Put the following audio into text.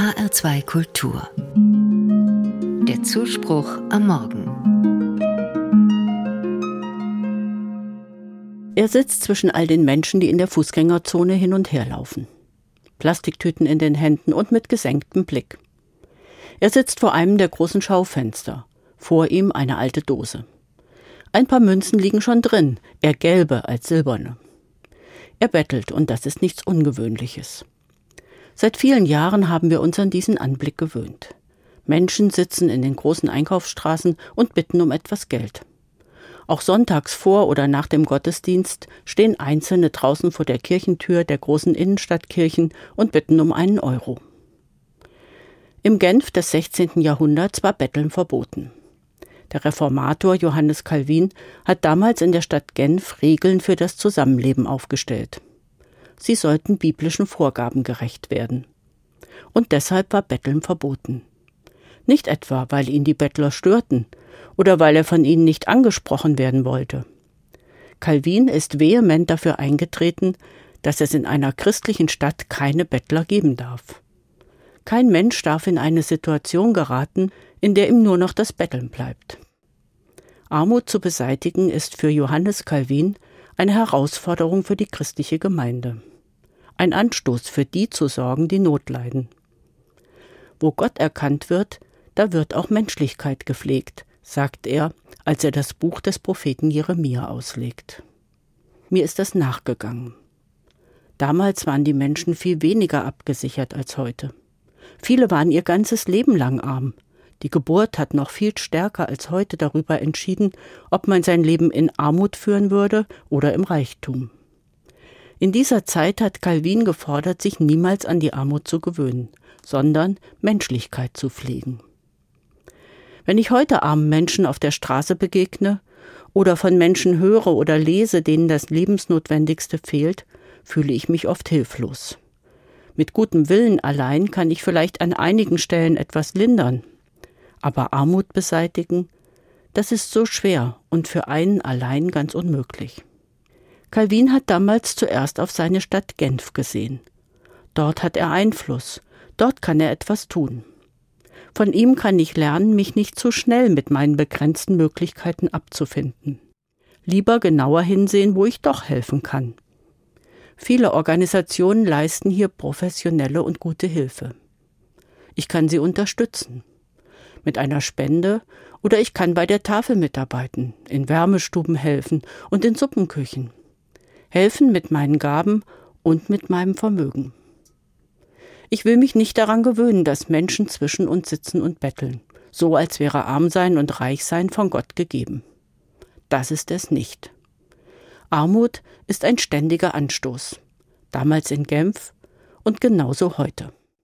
HR2 Kultur. Der Zuspruch am Morgen. Er sitzt zwischen all den Menschen, die in der Fußgängerzone hin und her laufen. Plastiktüten in den Händen und mit gesenktem Blick. Er sitzt vor einem der großen Schaufenster. Vor ihm eine alte Dose. Ein paar Münzen liegen schon drin, eher gelbe als silberne. Er bettelt, und das ist nichts Ungewöhnliches. Seit vielen Jahren haben wir uns an diesen Anblick gewöhnt. Menschen sitzen in den großen Einkaufsstraßen und bitten um etwas Geld. Auch sonntags vor oder nach dem Gottesdienst stehen Einzelne draußen vor der Kirchentür der großen Innenstadtkirchen und bitten um einen Euro. Im Genf des 16. Jahrhunderts war Betteln verboten. Der Reformator Johannes Calvin hat damals in der Stadt Genf Regeln für das Zusammenleben aufgestellt. Sie sollten biblischen Vorgaben gerecht werden. Und deshalb war Betteln verboten. Nicht etwa, weil ihn die Bettler störten oder weil er von ihnen nicht angesprochen werden wollte. Calvin ist vehement dafür eingetreten, dass es in einer christlichen Stadt keine Bettler geben darf. Kein Mensch darf in eine Situation geraten, in der ihm nur noch das Betteln bleibt. Armut zu beseitigen ist für Johannes Calvin eine Herausforderung für die christliche Gemeinde. Ein Anstoß für die zu sorgen, die Not leiden. Wo Gott erkannt wird, da wird auch Menschlichkeit gepflegt, sagt er, als er das Buch des Propheten Jeremia auslegt. Mir ist das nachgegangen. Damals waren die Menschen viel weniger abgesichert als heute. Viele waren ihr ganzes Leben lang arm. Die Geburt hat noch viel stärker als heute darüber entschieden, ob man sein Leben in Armut führen würde oder im Reichtum. In dieser Zeit hat Calvin gefordert, sich niemals an die Armut zu gewöhnen, sondern Menschlichkeit zu pflegen. Wenn ich heute armen Menschen auf der Straße begegne oder von Menschen höre oder lese, denen das Lebensnotwendigste fehlt, fühle ich mich oft hilflos. Mit gutem Willen allein kann ich vielleicht an einigen Stellen etwas lindern. Aber Armut beseitigen, das ist so schwer und für einen allein ganz unmöglich. Calvin hat damals zuerst auf seine Stadt Genf gesehen. Dort hat er Einfluss, dort kann er etwas tun. Von ihm kann ich lernen, mich nicht zu schnell mit meinen begrenzten Möglichkeiten abzufinden. Lieber genauer hinsehen, wo ich doch helfen kann. Viele Organisationen leisten hier professionelle und gute Hilfe. Ich kann sie unterstützen. Mit einer Spende oder ich kann bei der Tafel mitarbeiten, in Wärmestuben helfen und in Suppenküchen. Helfen mit meinen Gaben und mit meinem Vermögen. Ich will mich nicht daran gewöhnen, dass Menschen zwischen uns sitzen und betteln, so als wäre arm sein und reich sein von Gott gegeben. Das ist es nicht. Armut ist ein ständiger Anstoß, damals in Genf und genauso heute.